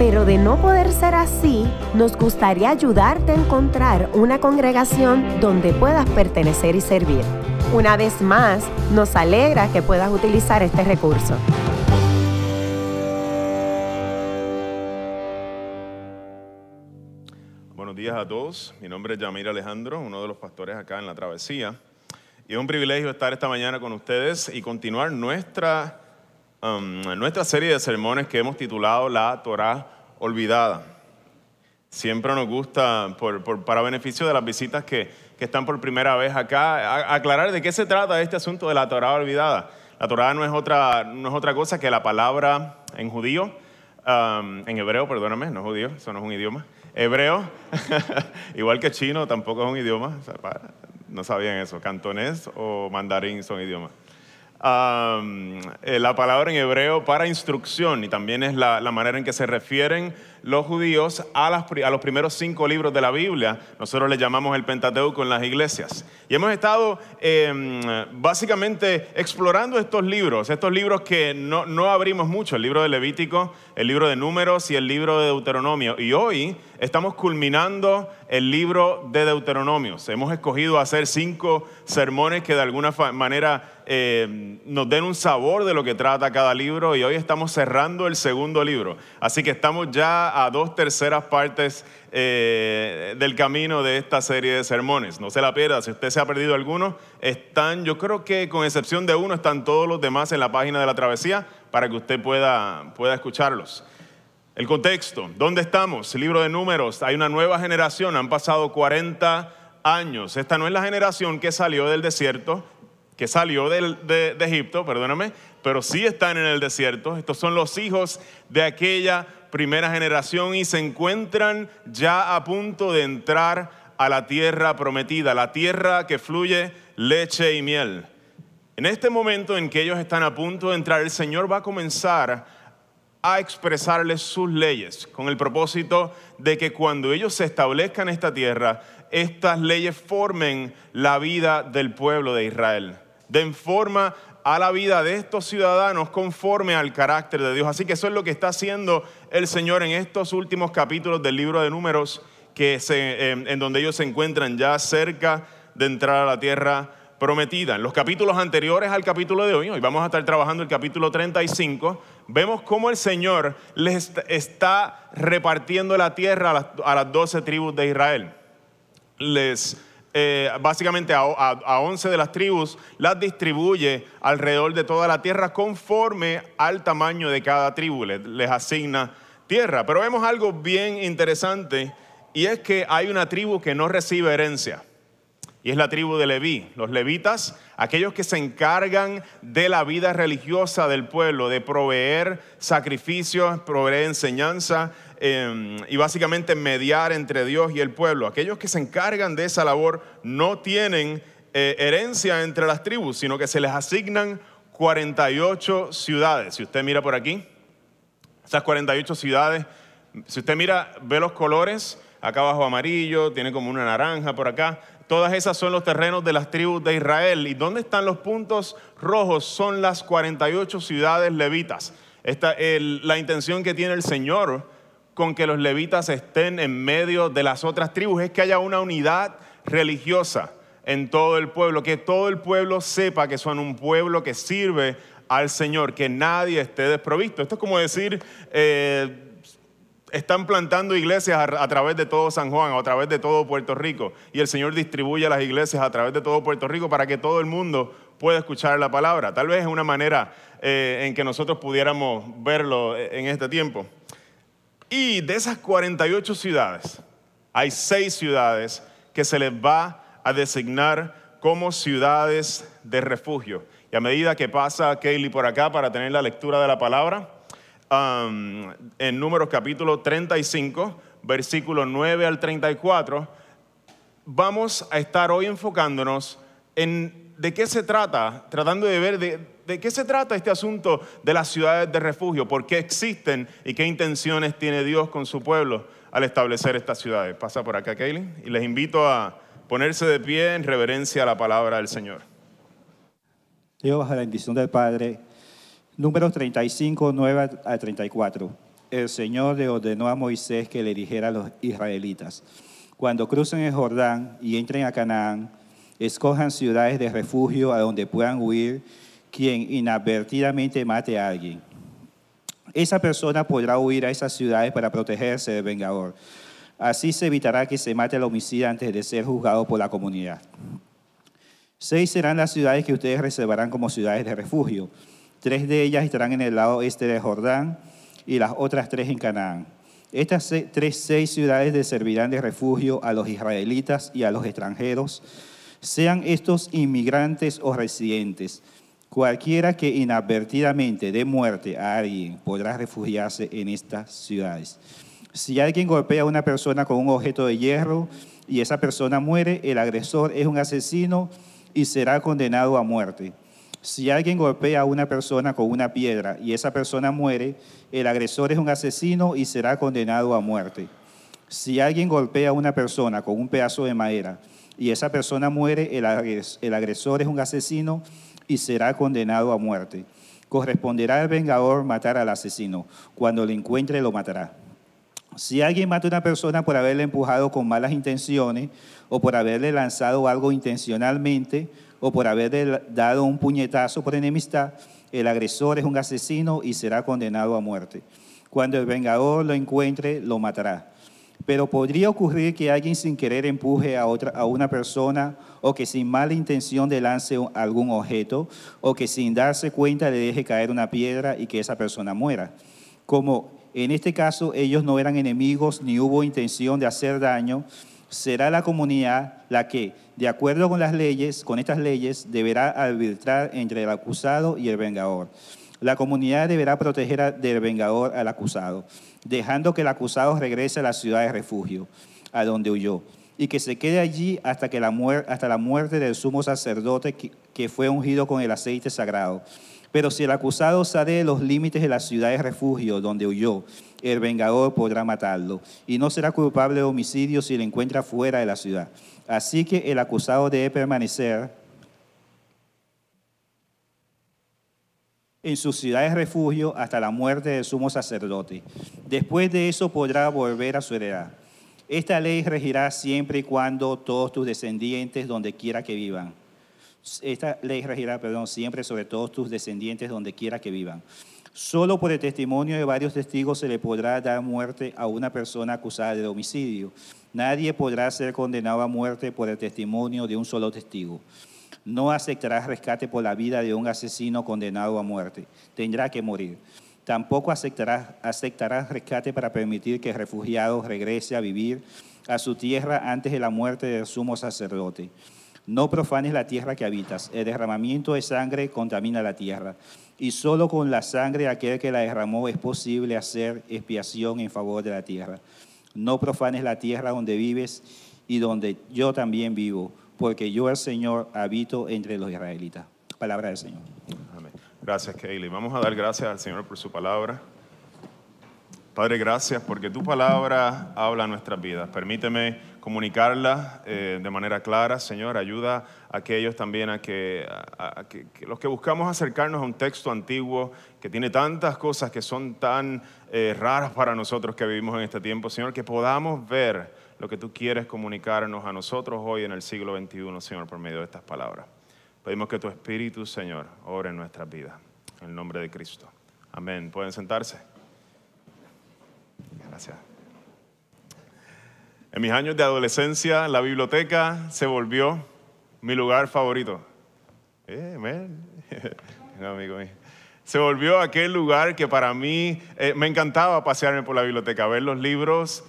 pero de no poder ser así, nos gustaría ayudarte a encontrar una congregación donde puedas pertenecer y servir. Una vez más, nos alegra que puedas utilizar este recurso. Buenos días a todos. Mi nombre es Yamir Alejandro, uno de los pastores acá en la Travesía. Y es un privilegio estar esta mañana con ustedes y continuar nuestra, um, nuestra serie de sermones que hemos titulado La Torah Olvidada. Siempre nos gusta, por, para beneficio de las visitas que, que están por primera vez acá, aclarar de qué se trata este asunto de la Torah olvidada. La Torah no es otra, no es otra cosa que la palabra en judío, um, en hebreo, perdóname, no judío, eso no es un idioma. Hebreo, igual que chino, tampoco es un idioma. no sabían eso. Cantonés o mandarín son idiomas. Eh, la palabra en hebreo para instrucción y también es la, manera en que se refieren los judíos a los primeros cinco libros de la Biblia. Nosotros le llamamos el Pentateuco en las iglesias. Y hemos estado em, básicamente explorando estos libros, estos libros que no, no abrimos mucho, el libro de Levítico, el libro de Números y el libro de Deuteronomio. Y hoy estamos culminando el libro de Deuteronomios. Hemos escogido hacer cinco sermones que de alguna manera eh, nos den un sabor de lo que trata cada libro y hoy estamos cerrando el segundo libro. Así que estamos ya a dos terceras partes eh, del camino de esta serie de sermones. No se la pierda, si usted se ha perdido alguno, están, yo creo que con excepción de uno, están todos los demás en la página de la travesía para que usted pueda, pueda escucharlos. El contexto, ¿dónde estamos? Libro de números, hay una nueva generación, han pasado 40 años. Esta no es la generación que salió del desierto, que salió de, de Egipto, perdóname, pero sí están en el desierto. Estos son los hijos de aquella primera generación y se encuentran ya a punto de entrar a la tierra prometida, la tierra que fluye leche y miel. En este momento en que ellos están a punto de entrar, el Señor va a comenzar a expresarles sus leyes con el propósito de que cuando ellos se establezcan en esta tierra, estas leyes formen la vida del pueblo de Israel, den forma a la vida de estos ciudadanos conforme al carácter de Dios. Así que eso es lo que está haciendo el Señor en estos últimos capítulos del libro de números, que se- en, en donde ellos se encuentran ya cerca de entrar a la tierra prometida. En los capítulos anteriores al capítulo de hoy, hoy vamos a estar trabajando el capítulo 35, vemos cómo el Señor les est- está repartiendo la tierra a las, a las 12 tribus de Israel. Les, eh, básicamente a, a, a 11 de las tribus las distribuye alrededor de toda la tierra conforme al tamaño de cada tribu, les asigna tierra. Pero vemos algo bien interesante y es que hay una tribu que no recibe herencia y es la tribu de Leví. Los levitas, aquellos que se encargan de la vida religiosa del pueblo, de proveer sacrificios, proveer enseñanza eh, y básicamente mediar entre Dios y el pueblo. Aquellos que se encargan de esa labor no tienen eh, herencia entre las tribus, sino que se les asignan 48 ciudades. Si usted mira por aquí, esas 48 ciudades, si usted mira, ve los colores, acá abajo amarillo, tiene como una naranja por acá. Todas esas son los terrenos de las tribus de Israel. ¿Y dónde están los puntos rojos? Son las 48 ciudades levitas. Esta, la intención que tiene el Señor con que los levitas estén en medio de las otras tribus es que haya una unidad religiosa en todo el pueblo, que todo el pueblo sepa que son un pueblo que sirve al Señor, que nadie esté desprovisto. Esto es como decir, eh, están plantando iglesias a, través de todo San Juan, a través de todo Puerto Rico, y el Señor distribuye las iglesias a través de todo Puerto Rico para que todo el mundo pueda escuchar la palabra. Tal vez es una manera eh, en que nosotros pudiéramos verlo en este tiempo. Y de esas 48 ciudades, hay seis ciudades que se les va a designar como ciudades de refugio. Y a medida que pasa Kaylee por acá para tener la lectura de la palabra, um, en Números capítulo 35, versículo 9 al 34, vamos a estar hoy enfocándonos en de qué se trata, tratando de ver de, de qué se trata este asunto de las ciudades de refugio, por qué existen y qué intenciones tiene Dios con su pueblo al establecer estas ciudades. Pasa por acá, Kaylin, y les invito a ponerse de pie en reverencia a la palabra del Señor. Dios, bajo la bendición del Padre, números 35, 9 a 34. El Señor le ordenó a Moisés que le dijera a los israelitas, cuando crucen el Jordán y entren a Canaán, escojan ciudades de refugio a donde puedan huir quien inadvertidamente mate a alguien. Esa persona podrá huir a esas ciudades para protegerse del vengador. Así se evitará que se mate al homicida antes de ser juzgado por la comunidad. Seis serán las ciudades que ustedes reservarán como ciudades de refugio. Tres de ellas estarán en el lado este de Jordán y las otras tres en Canaán. Estas tres, seis ciudades le servirán de refugio a los israelitas y a los extranjeros, sean estos inmigrantes o residentes. Cualquiera que inadvertidamente dé muerte a alguien podrá refugiarse en estas ciudades. Si alguien golpea a una persona con un objeto de hierro y esa persona muere, el agresor es un asesino y será condenado a muerte. Si alguien golpea a una persona con una piedra y esa persona muere, el agresor es un asesino y será condenado a muerte. Si alguien golpea a una persona con un pedazo de madera y esa persona muere, el agresor es un asesino y será condenado a muerte. Corresponderá al vengador matar al asesino. Cuando lo encuentre, lo matará. Si alguien mata a una persona por haberle empujado con malas intenciones o por haberle lanzado algo intencionalmente, o por haber dado un puñetazo por enemistad, el agresor es un asesino y será condenado a muerte. Cuando el vengador lo encuentre, lo matará. Pero podría ocurrir que alguien sin querer empuje a, otra, a una persona o que sin mala intención le lance algún objeto o que sin darse cuenta le deje caer una piedra y que esa persona muera. Como en este caso ellos no eran enemigos ni hubo intención de hacer daño, será la comunidad la que, de acuerdo con las leyes, con estas leyes, deberá arbitrar entre el acusado y el vengador. La comunidad deberá proteger del vengador al acusado, dejando que el acusado regrese a la ciudad de refugio, a donde huyó, y que se quede allí hasta, que la, hasta la muerte del sumo sacerdote que fue ungido con el aceite sagrado. Pero si el acusado sale de los límites de la ciudad de refugio donde huyó, el vengador podrá matarlo y no será culpable de homicidio si lo encuentra fuera de la ciudad. Así que el acusado debe permanecer en su ciudad de refugio hasta la muerte del sumo sacerdote. Después de eso podrá volver a su heredad. Esta ley regirá siempre y cuando todos tus descendientes, donde quiera que vivan, esta ley regirá, perdón, siempre sobre todos tus descendientes donde quiera que vivan. Solo por el testimonio de varios testigos se le podrá dar muerte a una persona acusada de homicidio. Nadie podrá ser condenado a muerte por el testimonio de un solo testigo. No aceptará rescate por la vida de un asesino condenado a muerte. Tendrá que morir. Tampoco aceptará, aceptará rescate para permitir que el refugiado regrese a vivir a su tierra antes de la muerte del sumo sacerdote. No profanes la tierra que habitas. El derramamiento de sangre contamina la tierra. Y solo con la sangre de aquel que la derramó es posible hacer expiación en favor de la tierra. No profanes la tierra donde vives y donde yo también vivo, porque yo, el Señor, habito entre los israelitas. Palabra del Señor. Amén. Gracias, Kaylee. Vamos a dar gracias al Señor por su palabra. Padre, gracias porque tu palabra habla a nuestras vidas. Permíteme comunicarla eh, de manera clara, Señor. Ayuda a aquellos también a que, los que buscamos acercarnos a un texto antiguo que tiene tantas cosas que son tan eh, raras para nosotros que vivimos en este tiempo, Señor, que podamos ver lo que tú quieres comunicarnos a nosotros hoy en el siglo XXI, Señor, por medio de estas palabras. Pedimos que tu Espíritu, Señor, obre en nuestras vidas. En el nombre de Cristo. Amén. ¿Pueden sentarse? Gracias. En mis años de adolescencia, la biblioteca se volvió mi lugar favorito. Eh, amigo mío. Se volvió aquel lugar que para mí eh, me encantaba pasearme por la biblioteca, ver los libros,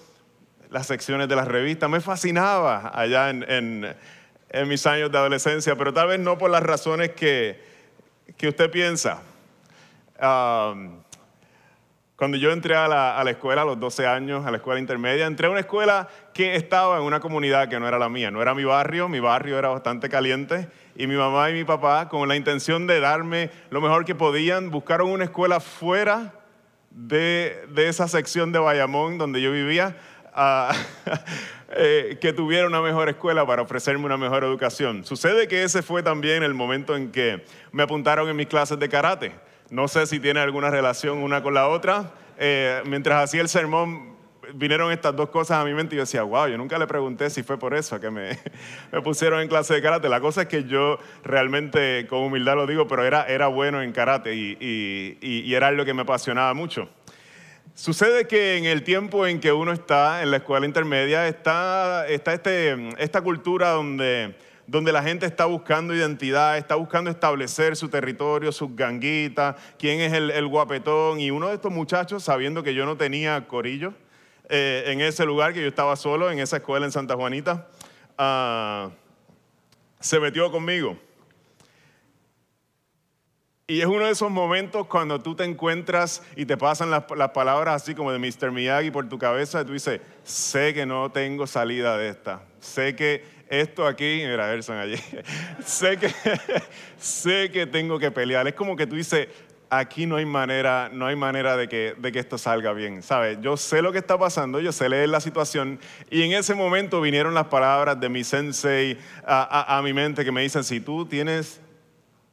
las secciones de las revistas. Me fascinaba allá en, mis años de adolescencia, pero tal vez no por las razones que, que usted piensa. Cuando yo entré a la, a la, escuela a los 12 años, a la escuela intermedia, entré a una escuela que estaba en una comunidad que no era la mía, no era mi barrio, mi barrio era bastante caliente y mi mamá y mi papá, con la intención de darme lo mejor que podían, buscaron una escuela fuera de, de esa sección de Bayamón donde yo vivía, uh, eh, que tuviera una mejor escuela para ofrecerme una mejor educación. Sucede que ese fue también el momento en que me apuntaron en mis clases de karate no sé si tiene alguna relación una con la otra. Eh, mientras hacía el sermón, vinieron estas dos cosas a mi mente y yo decía, wow, yo nunca le pregunté si fue por eso que me, pusieron en clase de karate. La cosa es que yo realmente, con humildad lo digo, pero era, era bueno en karate y era lo que me apasionaba mucho. Sucede que en el tiempo en que uno está en la escuela intermedia, está, está este, esta cultura donde donde la gente está buscando identidad, está buscando establecer su territorio, sus ganguitas, quién es el, guapetón. Y uno de estos muchachos, sabiendo que yo no tenía corillo eh, en ese lugar, que yo estaba solo en esa escuela en Santa Juanita, ah, se metió conmigo. Y es uno de esos momentos cuando tú te encuentras y te pasan las, las, palabras así como de Mr. Miyagi por tu cabeza y tú dices, sé que no tengo salida de esta. Sé que esto aquí, mira, Erson allí, sé que, sé que tengo que pelear. Es como que tú dices, aquí no hay manera, no hay manera de que, de que esto salga bien, ¿sabes? Yo sé lo que está pasando, yo sé leer la situación y en ese momento vinieron las palabras de mi sensei a, a mi mente que me dicen, si tú tienes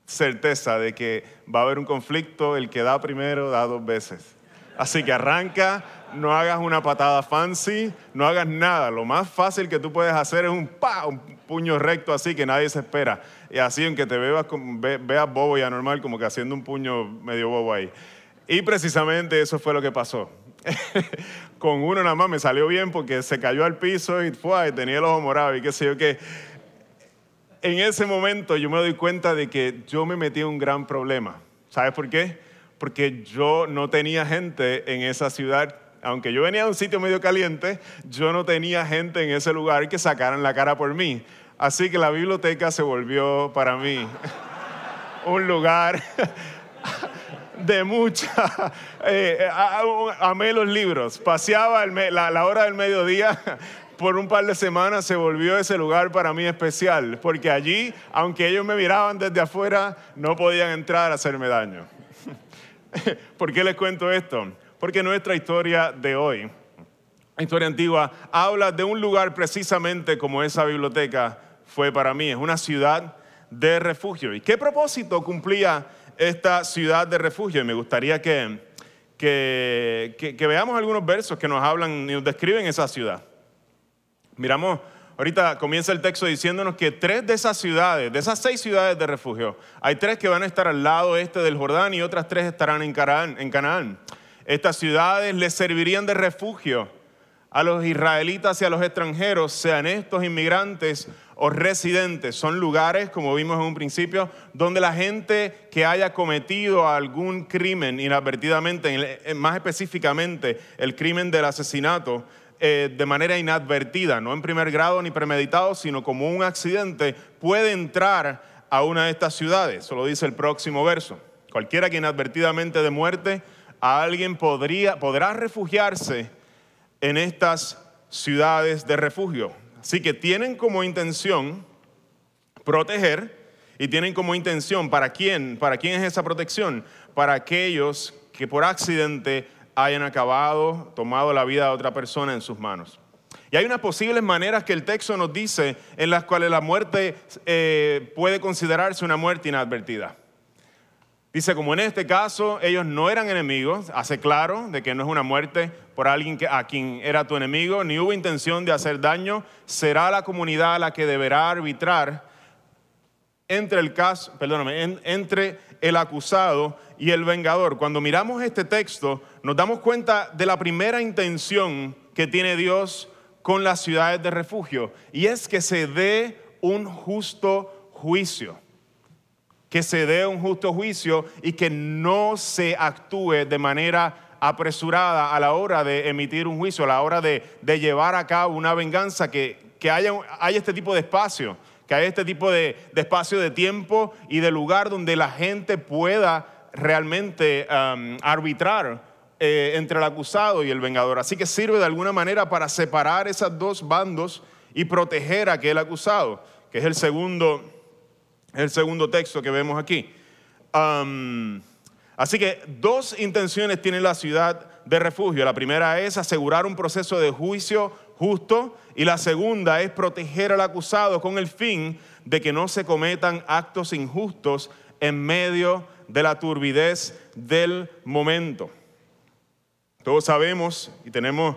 certeza de que va a haber un conflicto, el que da primero da dos veces. Así que arranca, no hagas una patada fancy, no hagas nada. Lo más fácil que tú puedes hacer es un pa, un puño recto así que nadie se espera. Y así, aunque te veas, veas bobo y anormal, como que haciendo un puño medio bobo ahí. Y precisamente eso fue lo que pasó. Con uno nada más me salió bien porque se cayó al piso y, fue, y tenía el ojo morado y qué sé yo qué. En ese momento yo me doy cuenta de que yo me metí en un gran problema. ¿Sabes por qué? porque yo no tenía gente en esa ciudad. Aunque yo venía de un sitio medio caliente, yo no tenía gente en ese lugar que sacaran la cara por mí. Así que la biblioteca se volvió para mí un lugar de mucha... Eh, amé los libros. Paseaba la, la hora del mediodía por un par de semanas se volvió ese lugar para mí especial, porque allí, aunque ellos me miraban desde afuera, no podían entrar a hacerme daño. ¿Por qué les cuento esto? Porque nuestra historia de hoy, la historia antigua, habla de un lugar precisamente como esa biblioteca fue para mí. Es una ciudad de refugio. ¿Y qué propósito cumplía esta ciudad de refugio? Y me gustaría que, que, veamos algunos versos que nos hablan y nos describen esa ciudad. Miramos Ahorita comienza el texto diciéndonos que tres de esas ciudades, de esas seis ciudades de refugio, hay tres que van a estar al lado este del Jordán y otras tres estarán en Canaán. Estas ciudades les servirían de refugio a los israelitas y a los extranjeros, sean estos inmigrantes o residentes. Son lugares, como vimos en un principio, donde la gente que haya cometido algún crimen inadvertidamente, más específicamente el crimen del asesinato, eh, de manera inadvertida, no en primer grado ni premeditado, sino como un accidente, puede entrar a una de estas ciudades. Eso lo dice el próximo verso. Cualquiera que inadvertidamente de muerte alguien podría, podrá refugiarse en estas ciudades de refugio. Así que tienen como intención proteger y tienen como intención, ¿para quién? ¿Para quién es esa protección? Para aquellos que por accidente hayan acabado, tomado la vida de otra persona en sus manos. Y hay unas posibles maneras que el texto nos dice en las cuales la muerte eh, puede considerarse una muerte inadvertida. Dice, como en este caso ellos no eran enemigos, hace claro de que no es una muerte por alguien a quien era tu enemigo, ni hubo intención de hacer daño, será la comunidad la que deberá arbitrar entre el caso, perdóname, entre el acusado y el vengador. Cuando miramos este texto, nos damos cuenta de la primera intención que tiene Dios con las ciudades de refugio, y es que se dé un justo juicio. Que se dé un justo juicio y que no se actúe de manera apresurada a la hora de emitir un juicio, a la hora de, llevar a cabo una venganza, que, haya, haya este tipo de espacio que haya este tipo de, espacio de tiempo y de lugar donde la gente pueda realmente um, arbitrar eh, entre el acusado y el vengador. Así que sirve de alguna manera para separar esos dos bandos y proteger a aquel acusado, que es el segundo, el segundo texto que vemos aquí. así que dos intenciones tiene la ciudad de refugio. La primera es asegurar un proceso de juicio justo y la segunda es proteger al acusado con el fin de que no se cometan actos injustos en medio de la turbidez del momento. Todos sabemos y tenemos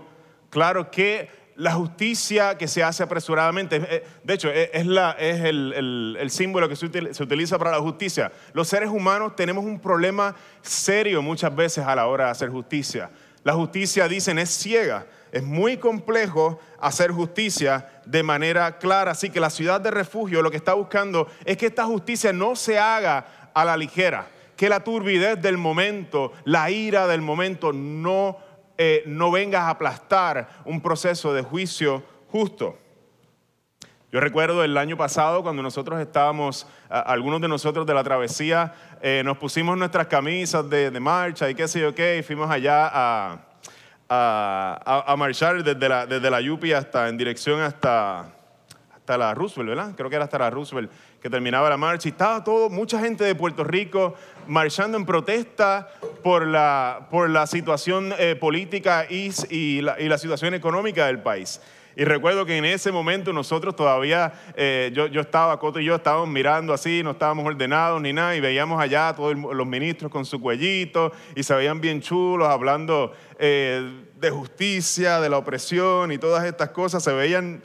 claro que la justicia que se hace apresuradamente, eh, de hecho, eh, es, el, el, símbolo que se utiliza para la justicia. Los seres humanos tenemos un problema serio muchas veces a la hora de hacer justicia. La justicia, dicen, es ciega. Es muy complejo hacer justicia de manera clara. Así que la ciudad de refugio lo que está buscando es que esta justicia no se haga a la ligera que la turbidez del momento, la ira del momento no, eh, no venga a aplastar un proceso de juicio justo. Yo recuerdo el año pasado cuando nosotros estábamos, algunos de nosotros de la travesía, eh, nos pusimos nuestras camisas de, marcha y qué sé yo qué, y fuimos allá a, a, marchar desde la, desde la Yupi hasta en dirección hasta, hasta la Roosevelt, ¿verdad? Creo que era hasta la Roosevelt que terminaba la marcha y estaba todo, mucha gente de Puerto Rico marchando en protesta por la, por la situación eh, política y, la, y, la, situación económica del país. Y recuerdo que en ese momento nosotros todavía, eh, yo, yo, estaba, Coto y yo estábamos mirando así, no estábamos ordenados ni nada, y veíamos allá todos los ministros con su cuellito y se veían bien chulos hablando eh, de justicia, de la opresión y todas estas cosas, se veían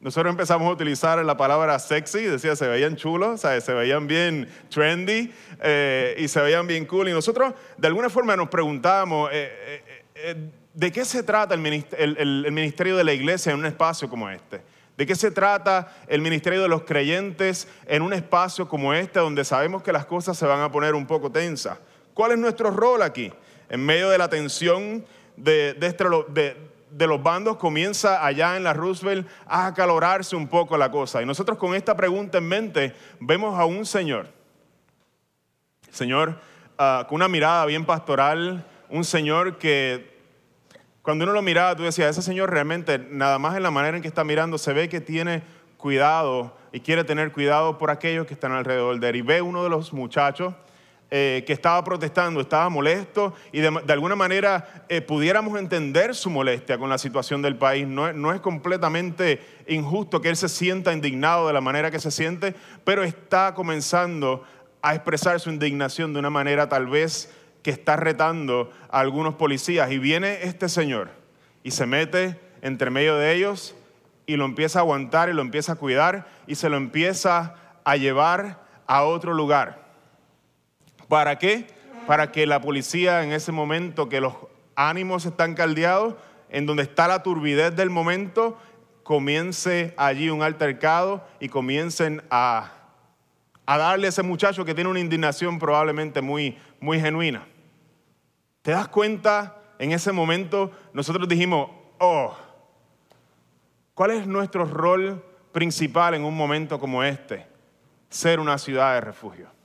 nosotros empezamos a utilizar la palabra sexy, decía, se veían chulos, se veían bien trendy eh, y se veían bien cool. Y nosotros de alguna forma nos preguntamos, eh, eh, ¿de qué se trata el ministerio de la iglesia en un espacio como este? ¿De qué se trata el ministerio de los creyentes en un espacio como este donde sabemos que las cosas se van a poner un poco tensas? ¿Cuál es nuestro rol aquí? En medio de la tensión de, de, este, de de los bandos comienza allá en la Roosevelt a acalorarse un poco la cosa. Y nosotros con esta pregunta en mente vemos a un señor, señor ah, con una mirada bien pastoral, un señor que cuando uno lo miraba tú decías, ese señor realmente nada más en la manera en que está mirando se ve que tiene cuidado y quiere tener cuidado por aquellos que están alrededor de él. Y ve uno de los muchachos eh, que estaba protestando, estaba molesto y de, alguna manera eh, pudiéramos entender su molestia con la situación del país. No, no, es completamente injusto que él se sienta indignado de la manera que se siente, pero está comenzando a expresar su indignación de una manera tal vez que está retando a algunos policías. Y viene este señor y se mete entre medio de ellos y lo empieza a aguantar y lo empieza a cuidar y se lo empieza a llevar a otro lugar. ¿Para qué? Para que la policía en ese momento que los ánimos están caldeados, en donde está la turbidez del momento, comience allí un altercado y comiencen a, darle a ese muchacho que tiene una indignación probablemente muy, muy genuina. ¿Te das cuenta? En ese momento nosotros dijimos, oh, ¿cuál es nuestro rol principal en un momento como este? Ser una ciudad de refugio.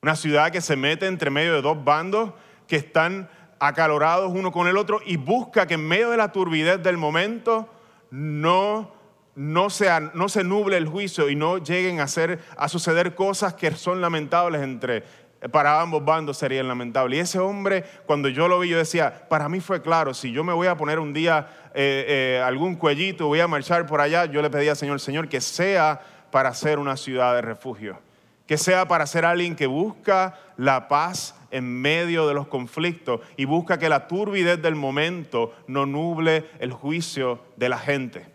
Una ciudad que se mete entre medio de dos bandos que están acalorados uno con el otro y busca que en medio de la turbidez del momento no, no, sea, no se nuble el juicio y no lleguen a, a suceder cosas que son lamentables entre, para ambos bandos serían lamentables. Y ese hombre, cuando yo lo vi, yo decía, para mí fue claro, si yo me voy a poner un día eh, eh, algún cuellito, voy a marchar por allá, yo le pedía al Señor, Señor, que sea para ser una ciudad de refugio que sea para ser alguien que busca la paz en medio de los conflictos y busca que la turbidez del momento no nuble el juicio de la gente.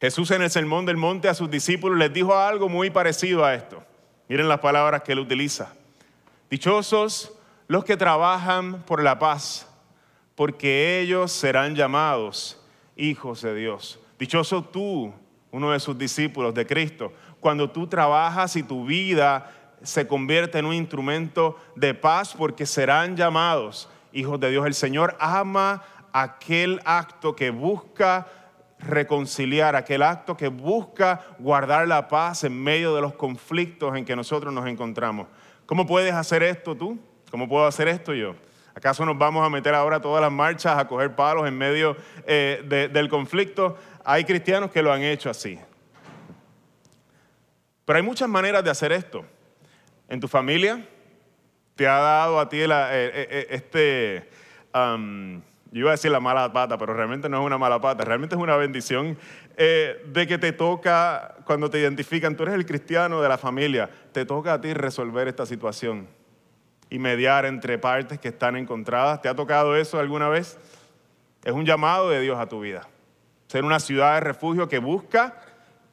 Jesús en el Sermón del Monte a sus discípulos les dijo algo muy parecido a esto. Miren las palabras que él utiliza. Dichosos los que trabajan por la paz, porque ellos serán llamados hijos de Dios. Dichoso tú, uno de sus discípulos de Cristo, cuando tú trabajas y tu vida se convierte en un instrumento de paz porque serán llamados hijos de Dios. El Señor ama aquel acto que busca reconciliar, aquel acto que busca guardar la paz en medio de los conflictos en que nosotros nos encontramos. ¿Cómo puedes hacer esto tú? ¿Cómo puedo hacer esto yo? ¿Acaso nos vamos a meter ahora todas las marchas a coger palos en medio eh, del conflicto? Hay cristianos que lo han hecho así. Pero hay muchas maneras de hacer esto. En tu familia te ha dado a ti eh, eh, este, yo iba a decir la mala pata, pero realmente no es una mala pata, realmente es una bendición de que te toca, cuando te identifican, tú eres el cristiano de la familia, te toca a ti resolver esta situación y mediar entre partes que están encontradas. ¿Te ha tocado eso alguna vez? Es un llamado de Dios a tu vida. Ser una ciudad de refugio que busca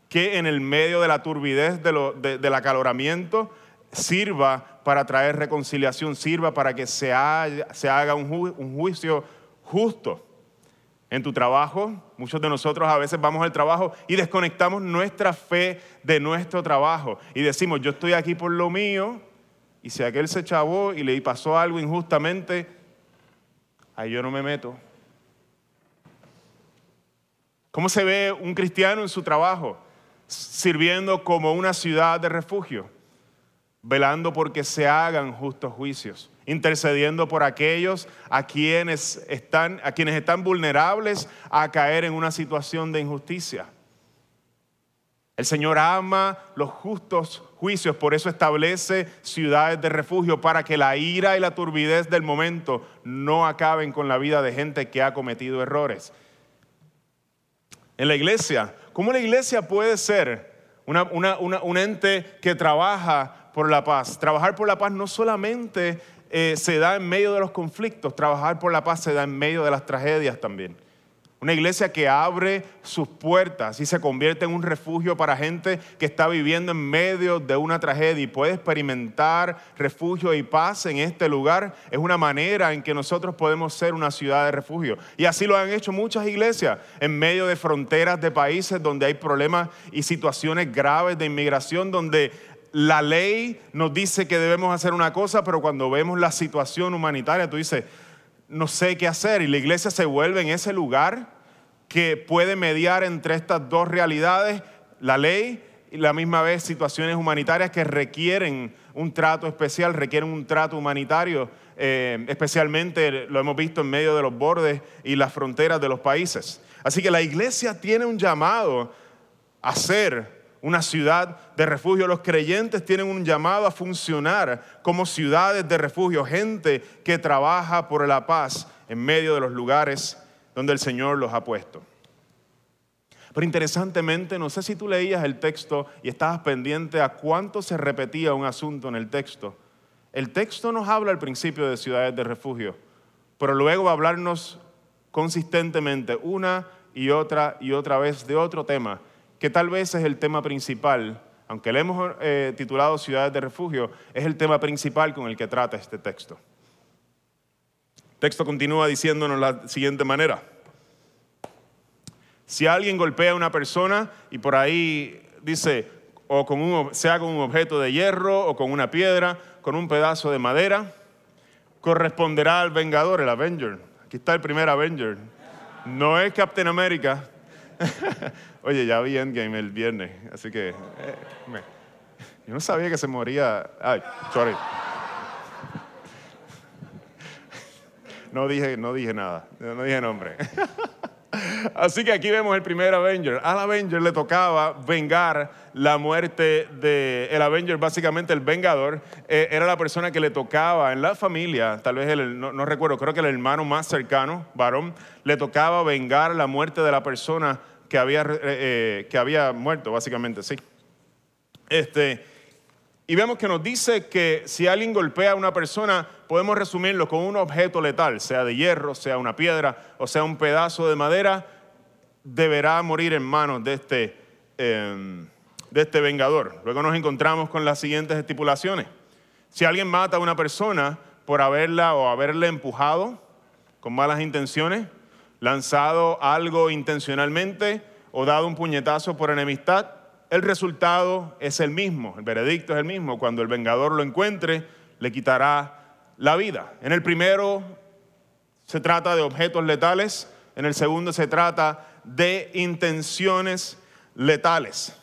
que en el medio de la turbidez del acaloramiento sirva para traer reconciliación, sirva para que se, haga un, un juicio justo. En tu trabajo, muchos de nosotros a veces vamos al trabajo y desconectamos nuestra fe de nuestro trabajo y decimos, yo estoy aquí por lo mío, y si aquel se chavó y le pasó algo injustamente, ahí yo no me meto. ¿Cómo se ve un cristiano en su trabajo? Sirviendo como una ciudad de refugio, velando porque se hagan justos juicios, intercediendo por aquellos a quienes están, a quienes están vulnerables a caer en una situación de injusticia. El Señor ama los justos juicios, por eso establece ciudades de refugio para que la ira y la turbidez del momento no acaben con la vida de gente que ha cometido errores. En la iglesia, ¿cómo la iglesia puede ser un ente que trabaja por la paz? Trabajar por la paz no solamente eh, se da en medio de los conflictos, trabajar por la paz se da en medio de las tragedias también. Una iglesia que abre sus puertas y se convierte en un refugio para gente que está viviendo en medio de una tragedia y puede experimentar refugio y paz en este lugar. Es una manera en que nosotros podemos ser una ciudad de refugio. Y así lo han hecho muchas iglesias en medio de fronteras de países donde hay problemas y situaciones graves de inmigración, donde la ley nos dice que debemos hacer una cosa, pero cuando vemos la situación humanitaria, tú dices, no sé qué hacer y la iglesia se vuelve en ese lugar que puede mediar entre estas dos realidades, la ley y la misma vez situaciones humanitarias que requieren un trato especial, requieren un trato humanitario, eh, especialmente lo hemos visto en medio de los bordes y las fronteras de los países. Así que la iglesia tiene un llamado a ser una ciudad de refugio. Los creyentes tienen un llamado a funcionar como ciudades de refugio, gente que trabaja por la paz en medio de los lugares donde el Señor los ha puesto. Pero interesantemente, no sé si tú leías el texto y estabas pendiente a cuánto se repetía un asunto en el texto. El texto nos habla al principio de ciudades de refugio, pero luego va a hablarnos consistentemente una y otra y otra vez de otro tema que tal vez es el tema principal, aunque le hemos eh, titulado Ciudades de Refugio, es el tema principal con el que trata este texto. El texto continúa diciéndonos la siguiente manera. Si alguien golpea a una persona y por ahí dice, o con un, sea con un objeto de hierro o con una piedra, con un pedazo de madera, corresponderá al vengador, el Avenger. Aquí está el primer Avenger. No es Captain America, Oye, ya vi Endgame el viernes, así que eh, yo no sabía que se moría. Ay, sorry. No dije, no dije nada, no dije nombre. Así que aquí vemos el primer Avenger. Al Avenger le tocaba vengar la muerte de el Avenger, básicamente el Vengador, eh, era la persona que le tocaba en la familia, tal vez el, no, recuerdo, creo que el hermano más cercano, varón, le tocaba vengar la muerte de la persona que había, eh, eh, que había muerto, básicamente, sí. Este, y vemos que nos dice que si alguien golpea a una persona, podemos resumirlo con un objeto letal, sea de hierro, sea una piedra o sea un pedazo de madera, deberá morir en manos de este, em, de este vengador. Luego nos encontramos con las siguientes estipulaciones. Si alguien mata a una persona por haberla o haberle empujado con malas intenciones, lanzado algo intencionalmente o dado un puñetazo por enemistad, el resultado es el mismo, el veredicto es el mismo. Cuando el vengador lo encuentre, le quitará la vida. En el primero se trata de objetos letales, En el segundo se trata de intenciones letales.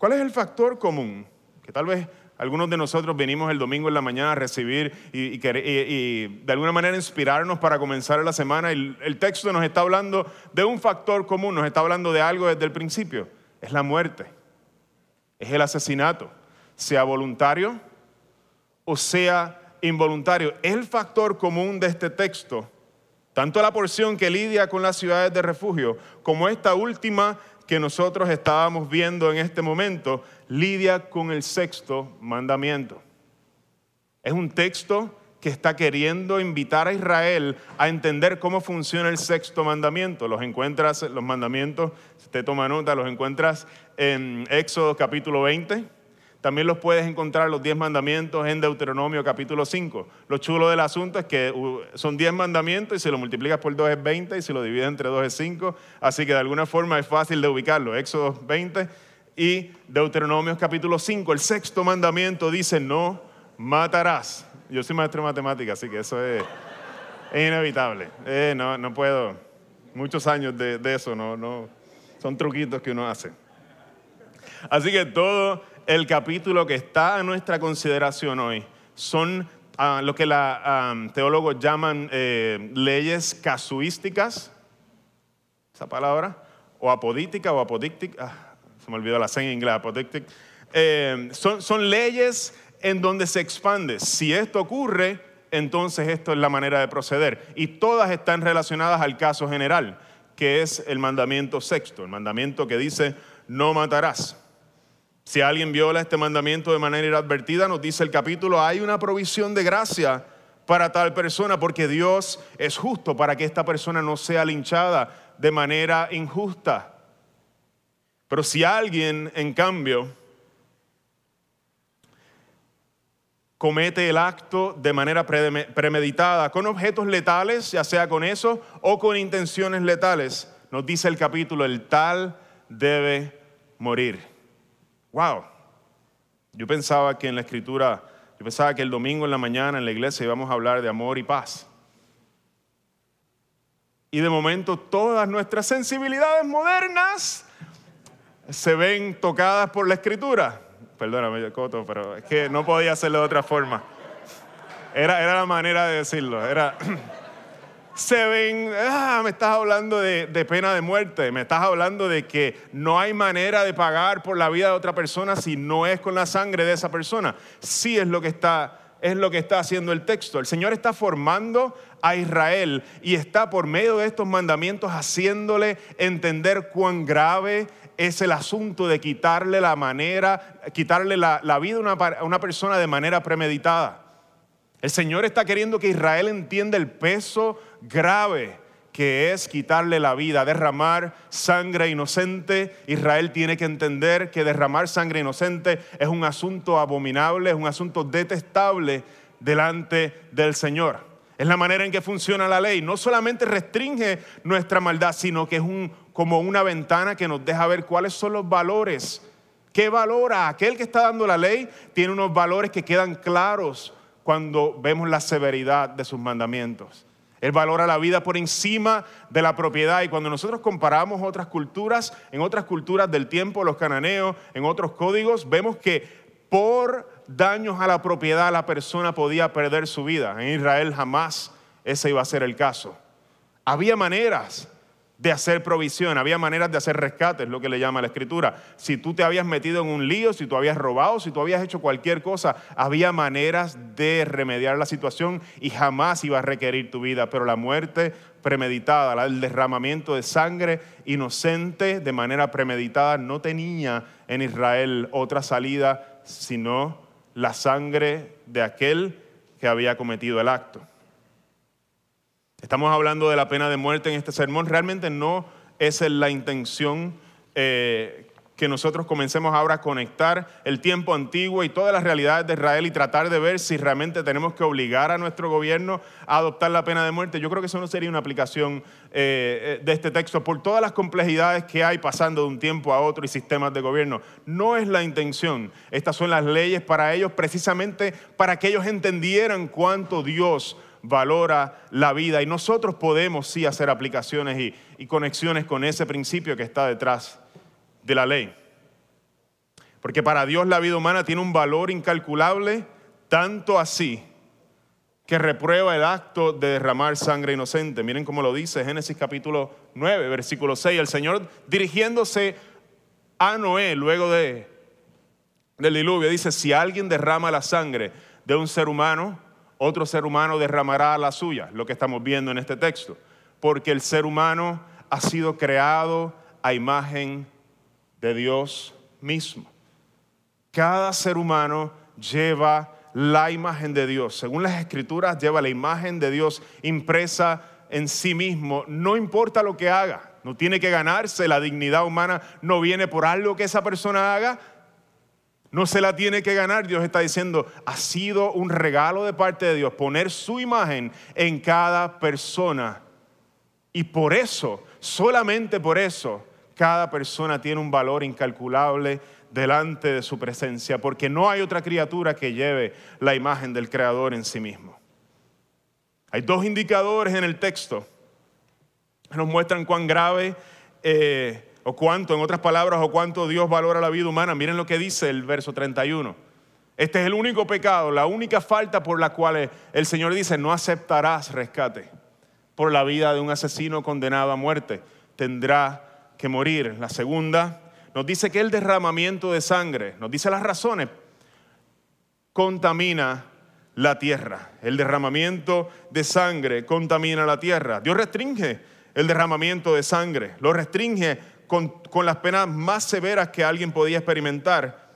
¿Cuál es el factor común? Que tal vez algunos de nosotros venimos el domingo en la mañana a recibir y, de alguna manera inspirarnos para comenzar la semana. El, el texto nos está hablando de un factor común, nos está hablando de algo desde el principio. Es la muerte, es el asesinato, sea voluntario o sea involuntario. El factor común de este texto, tanto la porción que lidia con las ciudades de refugio como esta última que nosotros estábamos viendo en este momento lidia con el sexto mandamiento. Es un texto que está queriendo invitar a Israel a entender cómo funciona el sexto mandamiento. Los encuentras, los mandamientos, si te toma nota, los encuentras en Éxodo capítulo 20 también los puedes encontrar los diez mandamientos en Deuteronomio capítulo 5. Lo chulo del asunto es que uh, son diez mandamientos y si lo multiplicas por dos es 20 y si lo divides entre dos es 5. Así que de alguna forma es fácil de ubicarlo. Éxodo 20 y Deuteronomio capítulo 5. El sexto mandamiento dice no matarás. Yo soy maestro de matemáticas, así que eso es, inevitable. Eh, no, no puedo. Muchos años de, de eso, no, no, son truquitos que uno hace. Así que todo el capítulo que está a nuestra consideración hoy son ah, lo que los ah, teólogos llaman eh, leyes casuísticas, esa palabra, o apodítica o apodíctica, ah, se me olvidó la C en inglés, apodíctica. Eh, son, son leyes en donde se expande. Si esto ocurre, entonces esto es la manera de proceder. Y todas están relacionadas al caso general, que es el mandamiento sexto, el mandamiento que dice, no matarás. Si alguien viola este mandamiento de manera inadvertida, nos dice el capítulo, hay una provisión de gracia para tal persona porque Dios es justo para que esta persona no sea linchada de manera injusta. Pero si alguien, en cambio, comete el acto de manera premeditada, con objetos letales, ya sea con eso o con intenciones letales, nos dice el capítulo, el tal debe morir. Wow. Yo pensaba que en la escritura, yo pensaba que el domingo en la mañana en la iglesia íbamos a hablar de amor y paz. Y de momento todas nuestras sensibilidades modernas se ven tocadas por la escritura. Perdóname, Coto, pero es que no podía hacerlo de otra forma. Era, era la manera de decirlo. Era se ven, ah, me estás hablando de, pena de muerte, me estás hablando de que no hay manera de pagar por la vida de otra persona si no es con la sangre de esa persona. Sí es lo que está, es lo que está haciendo el texto. El Señor está formando a Israel y está por medio de estos mandamientos haciéndole entender cuán grave es el asunto de quitarle la manera, quitarle la, vida a una persona de manera premeditada. El Señor está queriendo que Israel entienda el peso grave que es quitarle la vida, derramar sangre inocente. Israel tiene que entender que derramar sangre inocente es un asunto abominable, es un asunto detestable delante del Señor. Es la manera en que funciona la ley. No solamente restringe nuestra maldad, sino que es un, como una ventana que nos deja ver cuáles son los valores. ¿Qué valora? Aquel que está dando la ley tiene unos valores que quedan claros cuando vemos la severidad de sus mandamientos. Él valora la vida por encima de la propiedad. Y cuando nosotros comparamos otras culturas, en otras culturas del tiempo, los cananeos, en otros códigos, vemos que por daños a la propiedad la persona podía perder su vida. En Israel jamás ese iba a ser el caso. Había maneras de hacer provisión, había maneras de hacer rescates, lo que le llama la escritura. Si tú te habías metido en un lío, si tú habías robado, si tú habías hecho cualquier cosa, había maneras de remediar la situación y jamás iba a requerir tu vida. Pero la muerte premeditada, el derramamiento de sangre inocente de manera premeditada, no tenía en Israel otra salida sino la sangre de aquel que había cometido el acto. Estamos hablando de la pena de muerte en este sermón. Realmente no es la intención eh, que nosotros comencemos ahora a conectar el tiempo antiguo y todas las realidades de Israel y tratar de ver si realmente tenemos que obligar a nuestro gobierno a adoptar la pena de muerte. Yo creo que eso no sería una aplicación eh, eh, de este texto por todas las complejidades que hay pasando de un tiempo a otro y sistemas de gobierno. No es la intención. Estas son las leyes para ellos precisamente para que ellos entendieran cuánto Dios valora la vida y nosotros podemos sí hacer aplicaciones y, conexiones con ese principio que está detrás de la ley. Porque para Dios la vida humana tiene un valor incalculable, tanto así que reprueba el acto de derramar sangre inocente. Miren cómo lo dice Génesis capítulo 9, versículo 6. El Señor dirigiéndose a Noé luego de, del diluvio dice, si alguien derrama la sangre de un ser humano, otro ser humano derramará la suya, lo que estamos viendo en este texto. Porque el ser humano ha sido creado a imagen de Dios mismo. Cada ser humano lleva la imagen de Dios. Según las escrituras, lleva la imagen de Dios impresa en sí mismo. No importa lo que haga, no tiene que ganarse. La dignidad humana no viene por algo que esa persona haga. No se la tiene que ganar. Dios está diciendo, ha sido un regalo de parte de Dios poner su imagen en cada persona. Y por eso, solamente por eso, cada persona tiene un valor incalculable delante de su presencia, porque no hay otra criatura que lleve la imagen del Creador en sí mismo. Hay dos indicadores en el texto que nos muestran cuán grave eh, o cuánto, en otras palabras, o cuánto Dios valora la vida humana. Miren lo que dice el verso 31. Este es el único pecado, la única falta por la cual el Señor dice, no aceptarás rescate por la vida de un asesino condenado a muerte. Tendrá que morir. La segunda nos dice que el derramamiento de sangre, nos dice las razones, contamina la tierra. El derramamiento de sangre contamina la tierra. Dios restringe el derramamiento de sangre, lo restringe con, las penas más severas que alguien podía experimentar,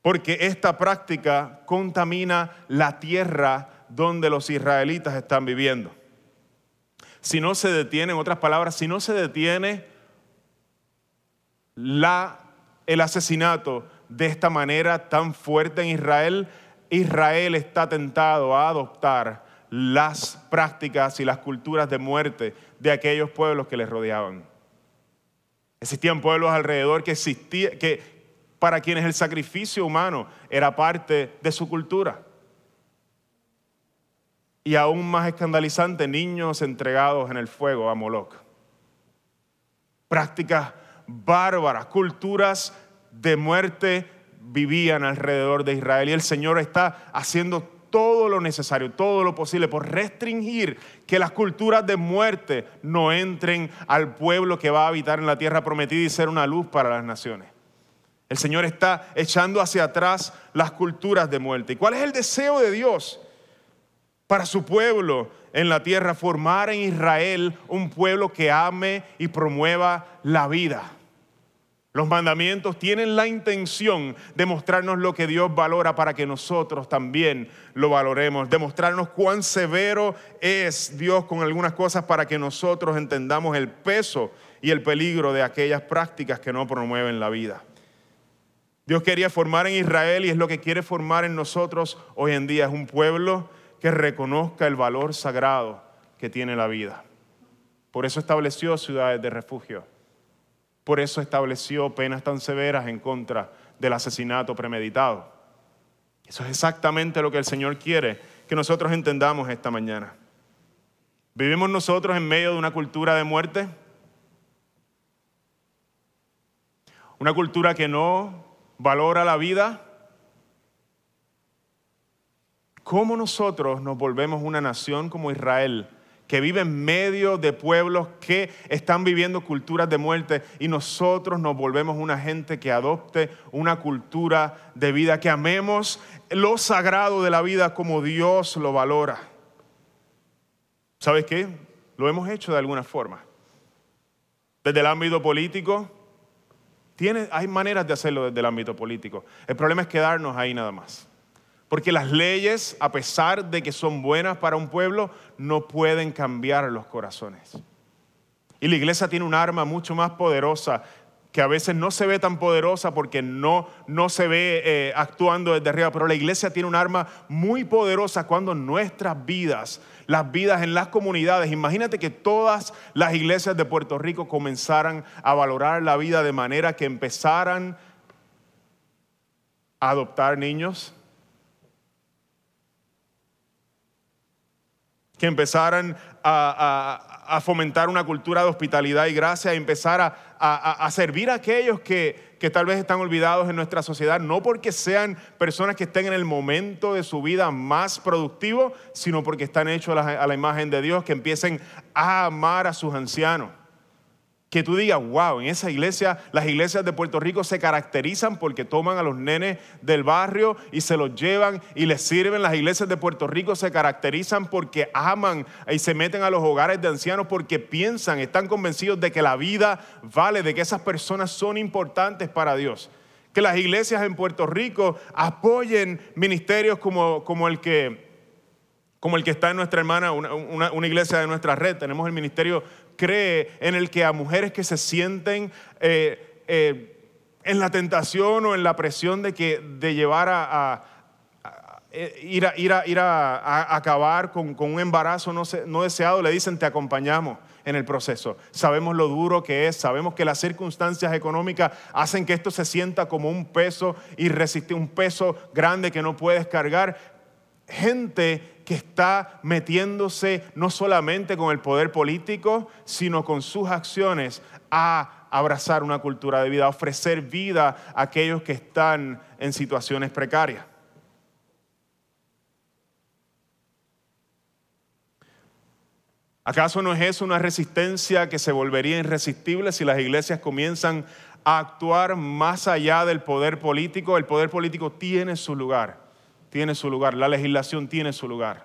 porque esta práctica contamina la tierra donde los israelitas están viviendo. Si no se detiene, en otras palabras, si no se detiene la, el asesinato de esta manera tan fuerte en Israel, Israel está tentado a adoptar las prácticas y las culturas de muerte de aquellos pueblos que les rodeaban. Existían pueblos alrededor que, existía, que para quienes el sacrificio humano era parte de su cultura. Y aún más escandalizante, niños entregados en el fuego a Moloch. Prácticas bárbaras, culturas de muerte vivían alrededor de Israel. Y el Señor está haciendo todo lo necesario, todo lo posible por restringir que las culturas de muerte no entren al pueblo que va a habitar en la tierra prometida y ser una luz para las naciones. El Señor está echando hacia atrás las culturas de muerte. ¿Y cuál es el deseo de Dios para su pueblo? en la tierra, formar en Israel un pueblo que ame y promueva la vida. Los mandamientos tienen la intención de mostrarnos lo que Dios valora para que nosotros también lo valoremos, demostrarnos cuán severo es Dios con algunas cosas para que nosotros entendamos el peso y el peligro de aquellas prácticas que no promueven la vida. Dios quería formar en Israel y es lo que quiere formar en nosotros hoy en día, es un pueblo que reconozca el valor sagrado que tiene la vida. Por eso estableció ciudades de refugio. Por eso estableció penas tan severas en contra del asesinato premeditado. Eso es exactamente lo que el Señor quiere que nosotros entendamos esta mañana. ¿Vivimos nosotros en medio de una cultura de muerte? Una cultura que no valora la vida, ¿Cómo nosotros nos volvemos una nación como Israel que vive en medio de pueblos que están viviendo culturas de muerte y nosotros nos volvemos una gente que adopte una cultura de vida, que amemos lo sagrado de la vida como Dios lo valora? ¿Sabes qué? Lo hemos hecho de alguna forma. Desde el ámbito político, tiene, hay maneras de hacerlo desde el ámbito político. El problema es quedarnos ahí nada más. Porque las leyes, a pesar de que son buenas para un pueblo, no pueden cambiar los corazones. Y la iglesia tiene un arma mucho más poderosa que a veces no se ve tan poderosa porque no, no se ve eh, actuando desde arriba, pero la iglesia tiene un arma muy poderosa cuando nuestras vidas, las vidas en las comunidades, imagínate que todas las iglesias de Puerto Rico comenzaran a valorar la vida de manera que empezaran a adoptar niños, que empezaran a, fomentar una cultura de hospitalidad y gracia, a empezar a, servir a aquellos que, que tal vez están olvidados en nuestra sociedad, no porque sean personas que estén en el momento de su vida más productivo, sino porque están hechos a la imagen de Dios, que empiecen a amar a sus ancianos que tú digas, wow, en esa iglesia, las iglesias de Puerto Rico se caracterizan porque toman a los nenes del barrio y se los llevan y les sirven. Las iglesias de Puerto Rico se caracterizan porque aman y se meten a los hogares de ancianos porque piensan, están convencidos de que la vida vale, de que esas personas son importantes para Dios. Que las iglesias en Puerto Rico apoyen ministerios como, como el que como el que está en nuestra hermana, una, una, iglesia de nuestra red. Tenemos el ministerio cree en el que a mujeres que se sienten eh, eh, en la tentación o en la presión de, que, de llevar a, eh, ir, a, ir, a, ir a, acabar con, con, un embarazo no, no deseado, le dicen te acompañamos en el proceso. Sabemos lo duro que es, sabemos que las circunstancias económicas hacen que esto se sienta como un peso irresistible, un peso grande que no puedes cargar. Gente que está metiéndose no solamente con el poder político, sino con sus acciones a abrazar una cultura de vida, a ofrecer vida a aquellos que están en situaciones precarias. ¿Acaso no es eso una resistencia que se volvería irresistible si las iglesias comienzan a actuar más allá del poder político? El poder político tiene su lugar tiene su lugar, la legislación tiene su lugar.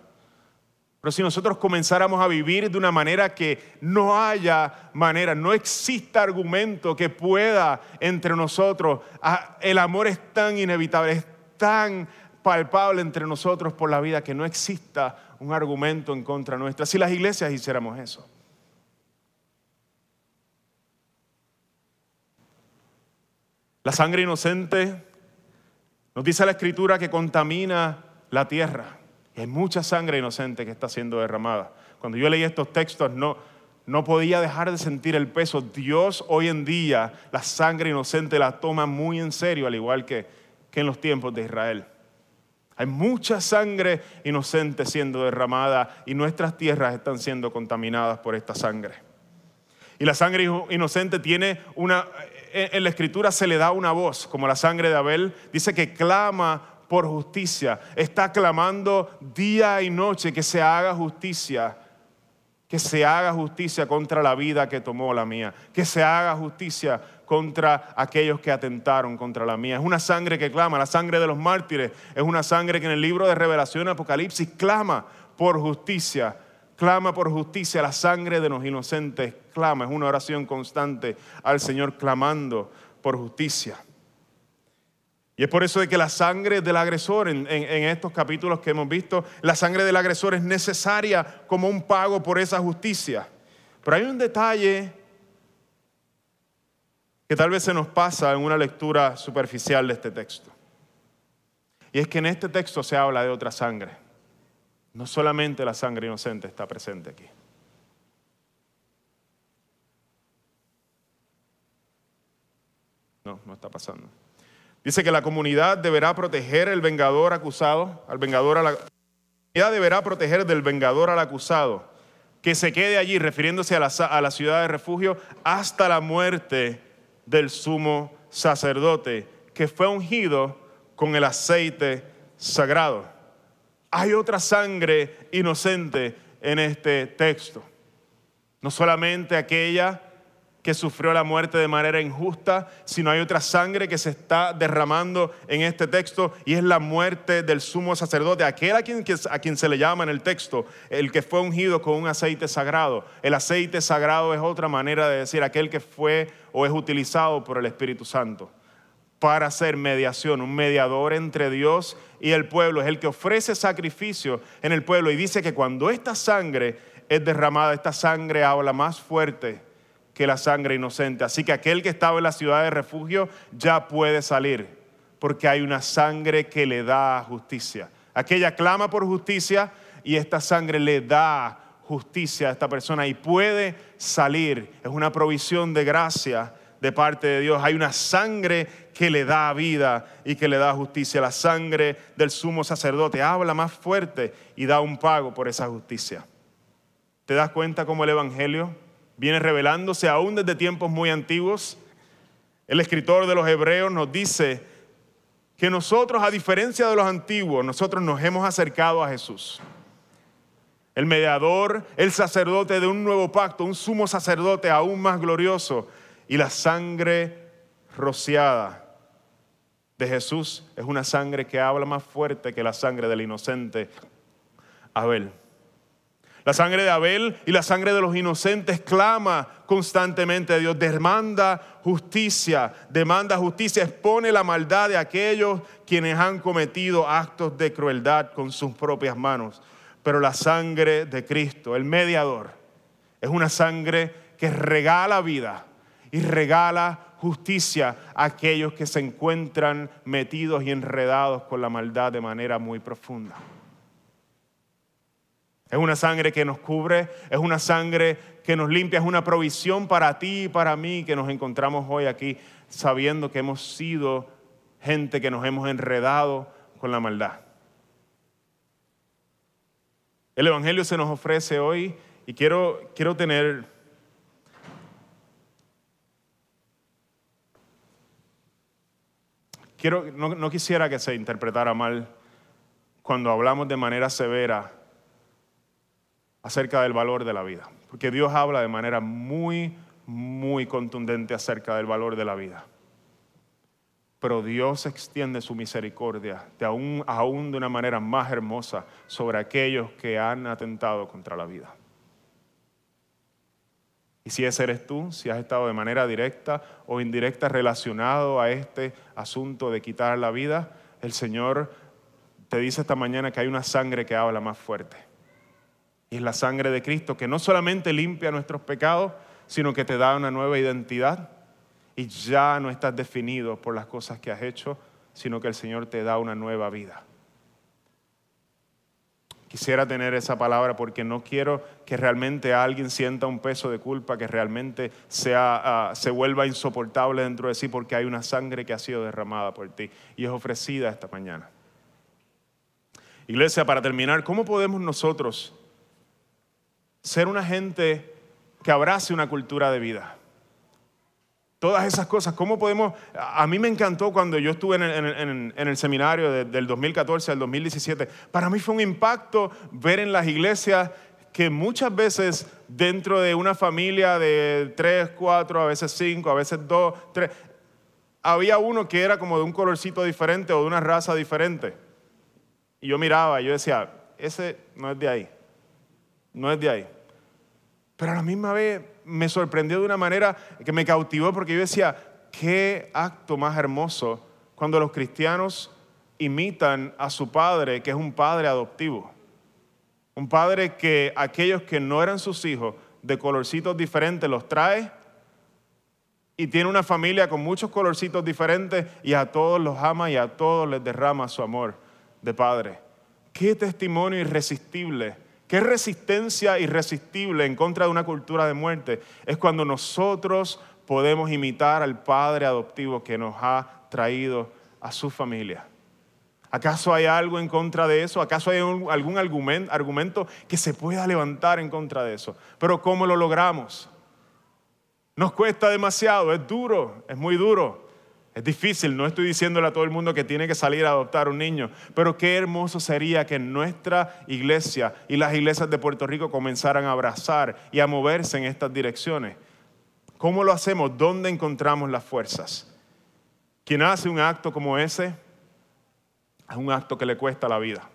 Pero si nosotros comenzáramos a vivir de una manera que no haya manera, no exista argumento que pueda entre nosotros, ah, el amor es tan inevitable, es tan palpable entre nosotros por la vida que no exista un argumento en contra nuestra. Si las iglesias hiciéramos eso. La sangre inocente nos dice la escritura que contamina la tierra. Hay mucha sangre inocente que está siendo derramada. Cuando yo leí estos textos no, no podía dejar de sentir el peso. Dios hoy en día la sangre inocente la toma muy en serio, al igual que, que en los tiempos de Israel. Hay mucha sangre inocente siendo derramada y nuestras tierras están siendo contaminadas por esta sangre. Y la sangre inocente tiene una, en la escritura se le da una voz, como la sangre de Abel, dice que clama por justicia, está clamando día y noche que se haga justicia, que se haga justicia contra la vida que tomó la mía, que se haga justicia contra aquellos que atentaron contra la mía. Es una sangre que clama, la sangre de los mártires, es una sangre que en el libro de Revelación Apocalipsis clama por justicia clama por justicia, la sangre de los inocentes clama, es una oración constante al Señor clamando por justicia. Y es por eso de que la sangre del agresor, en, estos capítulos que hemos visto, la sangre del agresor es necesaria como un pago por esa justicia. Pero hay un detalle que tal vez se nos pasa en una lectura superficial de este texto. Y es que en este texto se habla de otra sangre. No solamente la sangre inocente está presente aquí. No, no está pasando. Dice que la comunidad deberá proteger el vengador acusado, al vengador a la, comunidad deberá proteger del vengador al acusado, que se quede allí, refiriéndose a la, a la ciudad de refugio, hasta la muerte del sumo sacerdote, que fue ungido con el aceite sagrado. Hay otra sangre inocente en este texto. No solamente aquella que sufrió la muerte de manera injusta, sino hay otra sangre que se está derramando en este texto y es la muerte del sumo sacerdote, aquel a quien, a quien se le llama en el texto, el que fue ungido con un aceite sagrado. El aceite sagrado es otra manera de decir aquel que fue o es utilizado por el Espíritu Santo para hacer mediación, un mediador entre Dios y el pueblo, es el que ofrece sacrificio en el pueblo y dice que cuando esta sangre es derramada, esta sangre habla más fuerte que la sangre inocente. Así que aquel que estaba en la ciudad de refugio ya puede salir, porque hay una sangre que le da justicia. Aquella clama por justicia y esta sangre le da justicia a esta persona y puede salir. Es una provisión de gracia de parte de Dios. Hay una sangre que le da vida y que le da justicia. La sangre del sumo sacerdote habla más fuerte y da un pago por esa justicia. ¿Te das cuenta cómo el Evangelio viene revelándose aún desde tiempos muy antiguos? El escritor de los Hebreos nos dice que nosotros, a diferencia de los antiguos, nosotros nos hemos acercado a Jesús. El mediador, el sacerdote de un nuevo pacto, un sumo sacerdote aún más glorioso y la sangre rociada de Jesús es una sangre que habla más fuerte que la sangre del inocente Abel. La sangre de Abel y la sangre de los inocentes clama constantemente a Dios, demanda justicia, demanda justicia, expone la maldad de aquellos quienes han cometido actos de crueldad con sus propias manos. Pero la sangre de Cristo, el mediador, es una sangre que regala vida y regala justicia a aquellos que se encuentran metidos y enredados con la maldad de manera muy profunda. Es una sangre que nos cubre, es una sangre que nos limpia, es una provisión para ti y para mí que nos encontramos hoy aquí sabiendo que hemos sido gente que nos hemos enredado con la maldad. El Evangelio se nos ofrece hoy y quiero, quiero tener Quiero, no, quisiera que se interpretara mal cuando hablamos de manera severa acerca del valor de la vida, porque Dios habla de manera muy, muy contundente acerca del valor de la vida. Pero Dios extiende su misericordia de aún, aún de una manera más hermosa sobre aquellos que han atentado contra la vida. Y si ese eres tú, si has estado de manera directa o indirecta relacionado a este asunto de quitar la vida, el Señor te dice esta mañana que hay una sangre que habla más fuerte. Y es la sangre de Cristo que no solamente limpia nuestros pecados, sino que te da una nueva identidad y ya no estás definido por las cosas que has hecho, sino que el Señor te da una nueva vida. Quisiera tener esa palabra porque no quiero que realmente alguien sienta un peso de culpa, que realmente sea, ah, se vuelva insoportable dentro de sí porque hay una sangre que ha sido derramada por ti y es ofrecida esta mañana. Iglesia, para terminar, ¿cómo podemos nosotros ser una gente que abrace una cultura de vida? Todas esas cosas, ¿cómo podemos? A mí me encantó cuando yo estuve en el, seminario del 2014 al 2017. Para mí fue un impacto ver en las iglesias que muchas veces dentro de una familia de tres, cuatro, a veces cinco, a veces dos, tres, había uno que era como de un colorcito diferente o de una raza diferente. Y yo miraba y yo decía, ese no es de ahí, no es de ahí. Pero a la misma vez me sorprendió de una manera que me cautivó porque yo decía, qué acto más hermoso cuando los cristianos imitan a su padre, que es un padre adoptivo. Un padre que aquellos que no eran sus hijos, de colorcitos diferentes, los trae y tiene una familia con muchos colorcitos diferentes y a todos los ama y a todos les derrama su amor de padre. Qué testimonio irresistible Qué resistencia irresistible en contra de una cultura de muerte es cuando nosotros podemos imitar al Padre adoptivo que nos ha traído a su familia. ¿Acaso hay algo en contra de eso? ¿Acaso hay algún argumento que se pueda levantar en contra de eso? Pero ¿cómo lo logramos? Nos cuesta demasiado, es duro, es muy duro. Es difícil, no estoy diciéndole a todo el mundo que tiene que salir a adoptar un niño, pero qué hermoso sería que nuestra iglesia y las iglesias de Puerto Rico comenzaran a abrazar y a moverse en estas direcciones. ¿Cómo lo hacemos? ¿Dónde encontramos las fuerzas? Quien hace un acto como ese es un acto que le cuesta la vida.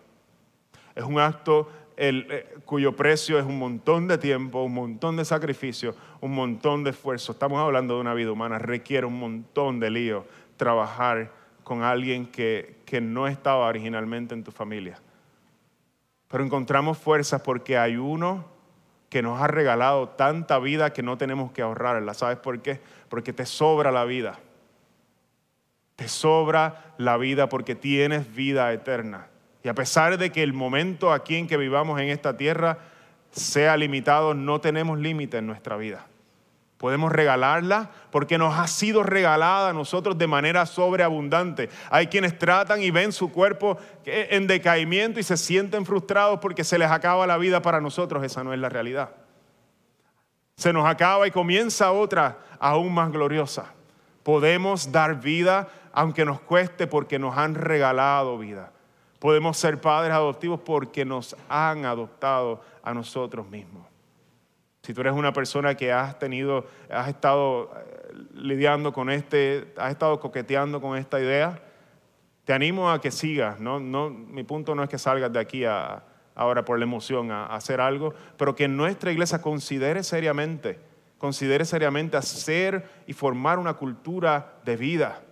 Es un acto eh, cuyo precio es un montón de tiempo, un montón de sacrificio, un montón de esfuerzo. Estamos hablando de una vida humana, requiere un montón de lío trabajar con alguien que, que no estaba originalmente en tu familia. Pero encontramos fuerzas porque hay uno que nos ha regalado tanta vida que no tenemos que ahorrarla. ¿Sabes por qué? Porque te sobra la vida. Te sobra la vida porque tienes vida eterna. Y a pesar de que el momento aquí en que vivamos en esta tierra sea limitado, no tenemos límite en nuestra vida. Podemos regalarla porque nos ha sido regalada a nosotros de manera sobreabundante. Hay quienes tratan y ven su cuerpo en decaimiento y se sienten frustrados porque se les acaba la vida para nosotros. Esa no es la realidad. Se nos acaba y comienza otra aún más gloriosa. Podemos dar vida aunque nos cueste porque nos han regalado vida. Podemos ser padres adoptivos porque nos han adoptado a nosotros mismos. Si tú eres una persona que has tenido, has estado eh, lidiando con este, has estado coqueteando con esta idea, te animo a que sigas. No, no, mi punto no es que salgas de aquí ahora por la emoción a, a hacer algo, pero que nuestra iglesia considere seriamente, considere seriamente hacer y formar una cultura de vida,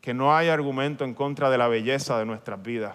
que no haya argumento en contra de la belleza de nuestras vidas,